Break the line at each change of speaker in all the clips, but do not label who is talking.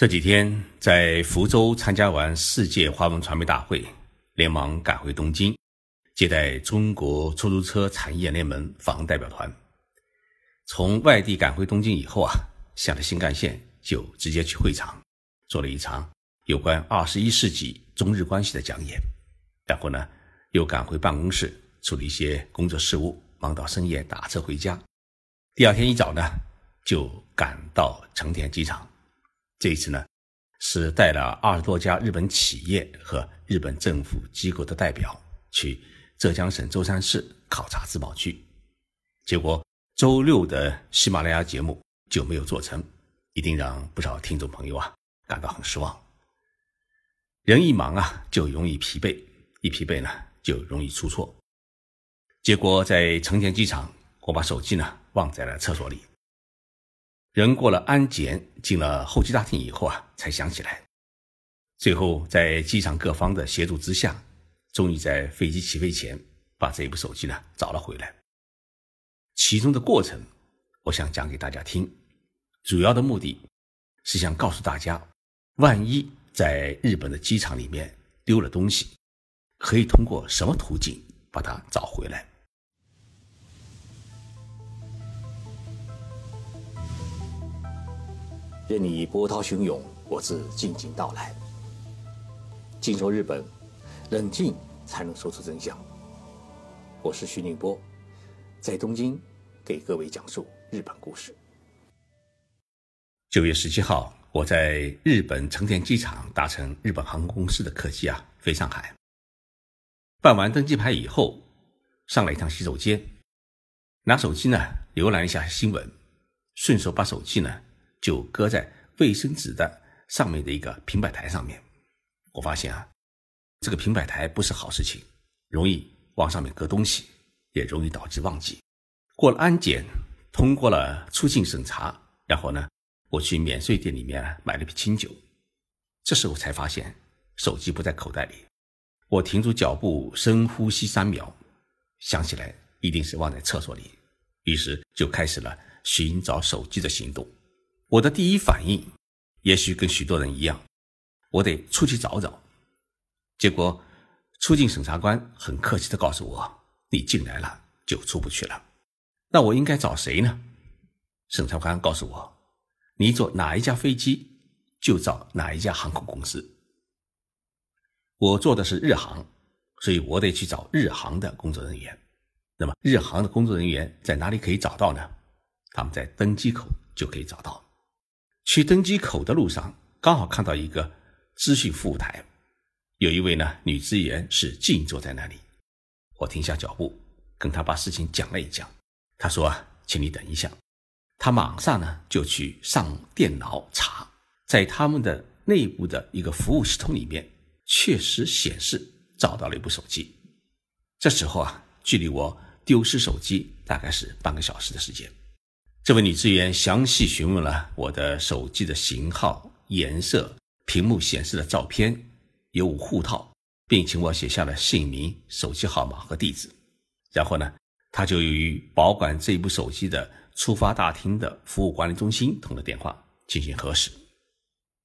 这几天在福州参加完世界华文传媒大会，连忙赶回东京，接待中国出租车产业联盟访问代表团。从外地赶回东京以后啊，下了新干线就直接去会场，做了一场有关二十一世纪中日关系的讲演。然后呢，又赶回办公室处理一些工作事务，忙到深夜打车回家。第二天一早呢，就赶到成田机场。这一次呢，是带了二十多家日本企业和日本政府机构的代表去浙江省舟山市考察自贸区，结果周六的喜马拉雅节目就没有做成，一定让不少听众朋友啊感到很失望。人一忙啊，就容易疲惫，一疲惫呢，就容易出错。结果在成田机场，我把手机呢忘在了厕所里。人过了安检，进了候机大厅以后啊，才想起来。最后在机场各方的协助之下，终于在飞机起飞前把这部手机呢找了回来。其中的过程，我想讲给大家听。主要的目的是想告诉大家，万一在日本的机场里面丢了东西，可以通过什么途径把它找回来。
任你波涛汹涌，我自静静到来。静说日本，冷静才能说出真相。我是徐宁波，在东京给各位讲述日本故事。
九月十七号，我在日本成田机场搭乘日本航空公司的客机啊飞上海。办完登机牌以后，上了一趟洗手间，拿手机呢浏览一下新闻，顺手把手机呢。就搁在卫生纸的上面的一个平板台上面，我发现啊，这个平板台不是好事情，容易往上面搁东西，也容易导致忘记。过了安检，通过了出境审查，然后呢，我去免税店里面买了瓶清酒。这时候才发现手机不在口袋里，我停住脚步，深呼吸三秒，想起来一定是忘在厕所里，于是就开始了寻找手机的行动。我的第一反应，也许跟许多人一样，我得出去找找。结果，出境审查官很客气的告诉我：“你进来了就出不去了。”那我应该找谁呢？审查官告诉我：“你坐哪一架飞机，就找哪一家航空公司。”我坐的是日航，所以我得去找日航的工作人员。那么，日航的工作人员在哪里可以找到呢？他们在登机口就可以找到。去登机口的路上，刚好看到一个资讯服务台，有一位呢女职员是静坐在那里。我停下脚步，跟她把事情讲了一讲。她说：“，请你等一下。”她马上呢就去上电脑查，在他们的内部的一个服务系统里面，确实显示找到了一部手机。这时候啊，距离我丢失手机大概是半个小时的时间。这位女职员详细询问了我的手机的型号、颜色、屏幕显示的照片、有无护套，并请我写下了姓名、手机号码和地址。然后呢，她就与保管这部手机的出发大厅的服务管理中心通了电话，进行核实。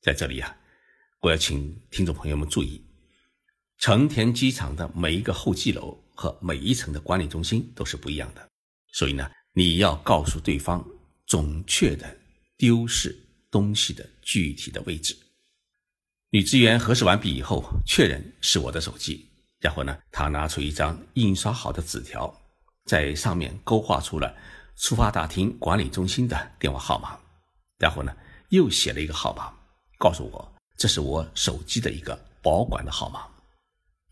在这里啊，我要请听众朋友们注意，成田机场的每一个候机楼和每一层的管理中心都是不一样的，所以呢。你要告诉对方准确的丢失东西的具体的位置。女职员核实完毕以后，确认是我的手机，然后呢，她拿出一张印刷好的纸条，在上面勾画出了出发大厅管理中心的电话号码，然后呢，又写了一个号码，告诉我这是我手机的一个保管的号码，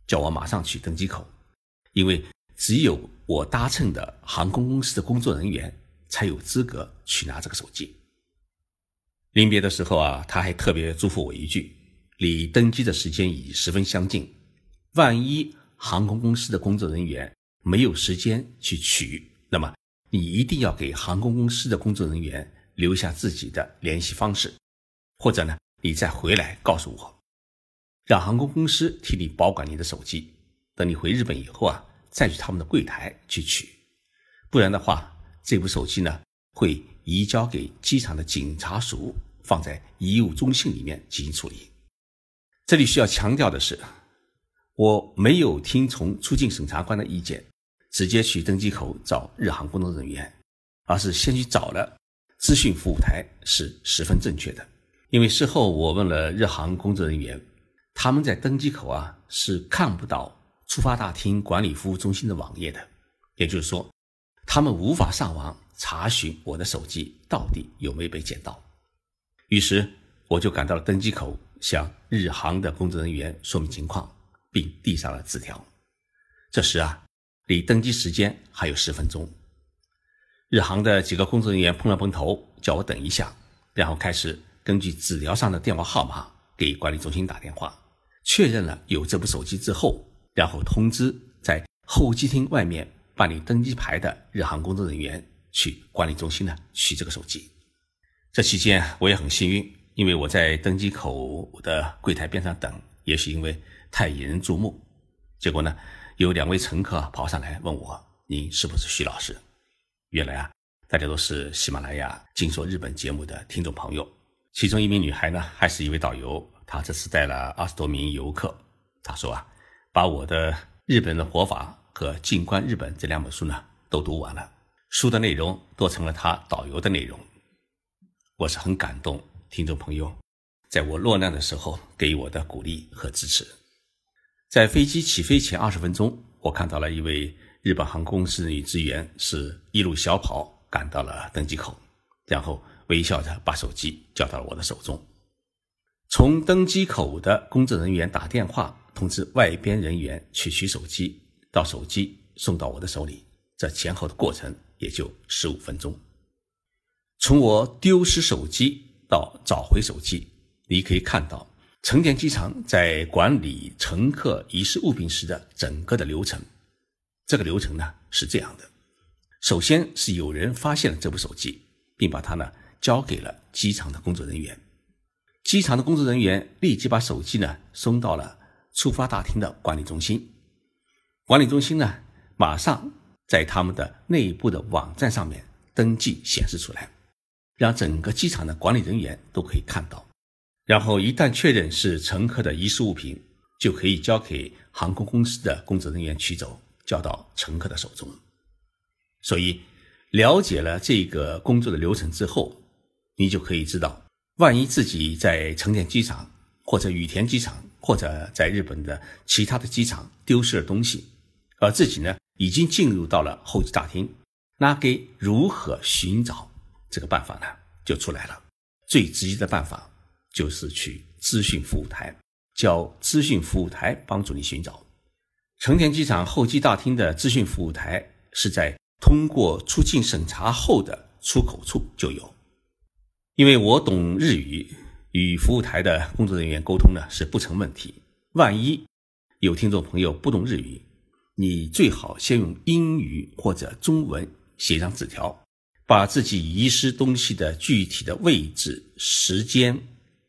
叫我马上去登机口，因为。只有我搭乘的航空公司的工作人员才有资格去拿这个手机。临别的时候啊，他还特别嘱咐我一句：离登机的时间已十分相近，万一航空公司的工作人员没有时间去取，那么你一定要给航空公司的工作人员留下自己的联系方式，或者呢，你再回来告诉我，让航空公司替你保管你的手机。等你回日本以后啊。再去他们的柜台去取，不然的话，这部手机呢会移交给机场的警察署放在遗物中心里面进行处理。这里需要强调的是，我没有听从出境审查官的意见，直接去登机口找日航工作人员，而是先去找了资讯服务台，是十分正确的。因为事后我问了日航工作人员，他们在登机口啊是看不到出发大厅管理服务中心的网页的，也就是说，他们无法上网查询我的手机到底有没有被捡到。于是我就赶到了登机口。向日航的工作人员说明情况，并递上了纸条。这时啊，离登机时间还有十分钟。日航的几个工作人员碰了碰头，叫我等一下，然后开始根据纸条上的电话号码给管理中心打电话，确认了有这部手机之后，然后通知在候机厅外面办理登机牌的日航工作人员去管理中心呢取这个手机。这期间我也很幸运。因为我在登机口的柜台边上等，也许因为太引人注目，结果呢，有两位乘客跑上来问我：“您是不是徐老师？”原来啊，大家都是喜马拉雅《静说日本》节目的听众朋友。其中一名女孩呢，还是一位导游，她这次带了二十多名游客。她说啊，把我的《日本的活法》和《静观日本》这两本书呢，都读完了，书的内容都成了他导游的内容。我是很感动。听众朋友，在我落难的时候给予我的鼓励和支持。在飞机起飞前二十分钟，我看到了一位日本航空公司女职员，是一路小跑赶到了登机口，然后微笑着把手机交到了我的手中。从登机口的工作人员打电话通知外边人员去取手机，到手机送到我的手里，这前后的过程也就十五分钟。从我丢失手机。到找回手机，你可以看到成田机场在管理乘客遗失物品时的整个的流程。这个流程呢是这样的：首先是有人发现了这部手机，并把它呢交给了机场的工作人员。机场的工作人员立即把手机呢送到了出发大厅的管理中心。管理中心呢马上在他们的内部的网站上面登记显示出来。让整个机场的管理人员都可以看到，然后一旦确认是乘客的遗失物品，就可以交给航空公司的工作人员取走，交到乘客的手中。所以，了解了这个工作的流程之后，你就可以知道，万一自己在成田机场或者羽田机场或者在日本的其他的机场丢失了东西，而自己呢已经进入到了候机大厅，那该如何寻找？这个办法呢就出来了，最直接的办法就是去资讯服务台，叫资讯服务台帮助你寻找。成田机场候机大厅的资讯服务台是在通过出境审查后的出口处就有。因为我懂日语，与服务台的工作人员沟通呢是不成问题。万一有听众朋友不懂日语，你最好先用英语或者中文写张纸条。把自己遗失东西的具体的位置、时间、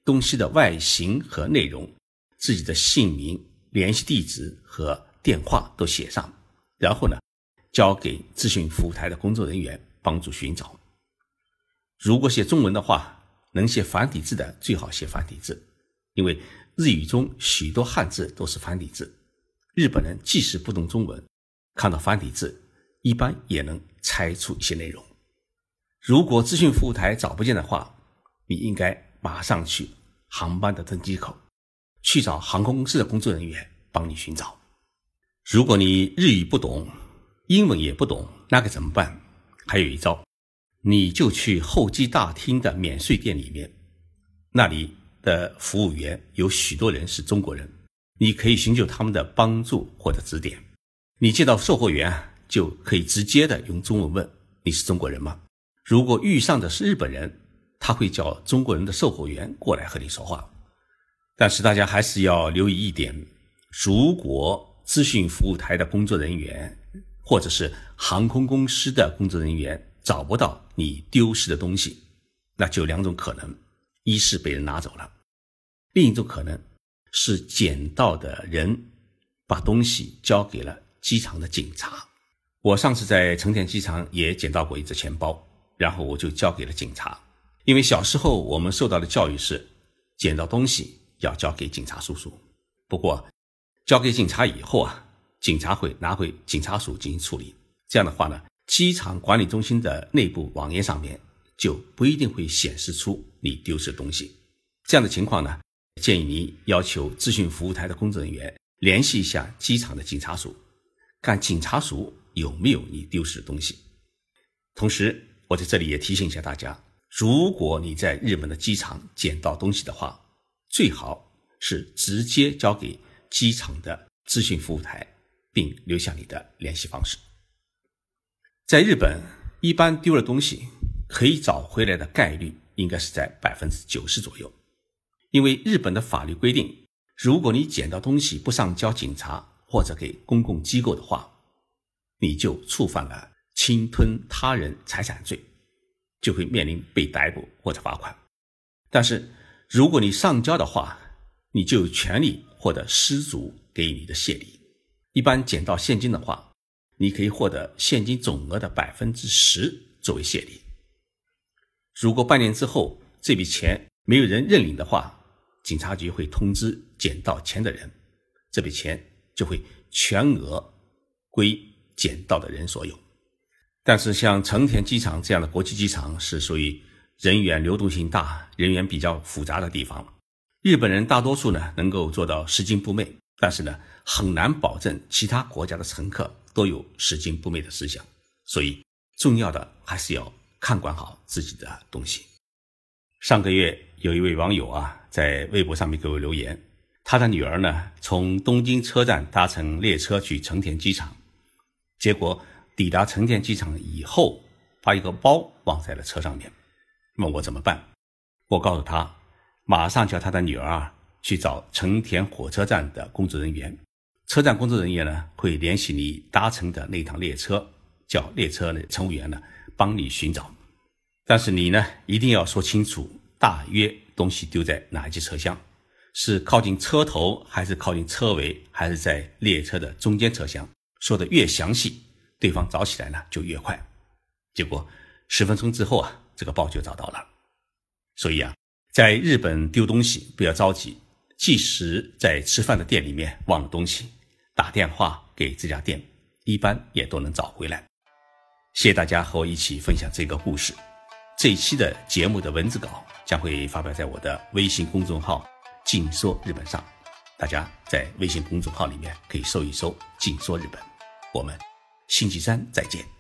东西的外形和内容、自己的姓名、联系地址和电话都写上，然后呢，交给咨询服务台的工作人员帮助寻找。如果写中文的话，能写繁体字的最好写繁体字，因为日语中许多汉字都是繁体字。日本人即使不懂中文，看到繁体字，一般也能猜出一些内容。如果资讯服务台找不见的话，你应该马上去航班的登机口，去找航空公司的工作人员帮你寻找。如果你日语不懂，英文也不懂，那该怎么办？还有一招，你就去候机大厅的免税店里面，那里的服务员有许多人是中国人，你可以寻求他们的帮助或者指点。你见到售货员，就可以直接的用中文问：“你是中国人吗？”如果遇上的是日本人，他会叫中国人的售货员过来和你说话。但是大家还是要留意一点：如果咨询服务台的工作人员或者是航空公司的工作人员找不到你丢失的东西，那就两种可能：一是被人拿走了，另一种可能是捡到的人把东西交给了机场的警察。我上次在成田机场也捡到过一只钱包。然后我就交给了警察，因为小时候我们受到的教育是，捡到东西要交给警察叔叔。不过，交给警察以后啊，警察会拿回警察署进行处理。这样的话呢，机场管理中心的内部网页上面就不一定会显示出你丢失的东西。这样的情况呢，建议你要求咨询服务台的工作人员联系一下机场的警察署，看警察署有没有你丢失的东西。同时，我在这里也提醒一下大家，如果你在日本的机场捡到东西的话，最好是直接交给机场的咨询服务台，并留下你的联系方式。在日本，一般丢了东西可以找回来的概率应该是在百分之九十左右，因为日本的法律规定，如果你捡到东西不上交警察或者给公共机构的话，你就触犯了。侵吞他人财产罪，就会面临被逮捕或者罚款。但是，如果你上交的话，你就有权利获得失主给你的谢礼。一般捡到现金的话，你可以获得现金总额的百分之十作为谢礼。如果半年之后这笔钱没有人认领的话，警察局会通知捡到钱的人，这笔钱就会全额归捡到的人所有。但是，像成田机场这样的国际机场是属于人员流动性大、人员比较复杂的地方。日本人大多数呢能够做到拾金不昧，但是呢很难保证其他国家的乘客都有拾金不昧的思想。所以，重要的还是要看管好自己的东西。上个月有一位网友啊在微博上面给我留言，他的女儿呢从东京车站搭乘列车去成田机场，结果。抵达成田机场以后，把一个包忘在了车上面，问我怎么办。我告诉他，马上叫他的女儿啊去找成田火车站的工作人员，车站工作人员呢会联系你搭乘的那趟列车，叫列车的乘务员呢帮你寻找。但是你呢一定要说清楚，大约东西丢在哪一节车厢，是靠近车头，还是靠近车尾，还是在列车的中间车厢？说的越详细。对方找起来呢就越快，结果十分钟之后啊，这个包就找到了。所以啊，在日本丢东西不要着急，即使在吃饭的店里面忘了东西，电话给这家店，一般也都能找回来。谢谢大家和我一起分享这个故事。这一期的节目的文字稿将会发表在我的微信公众号“静说日本”上，大家在微信公众号里面可以搜一搜“静说日本”，我们。星期三再见。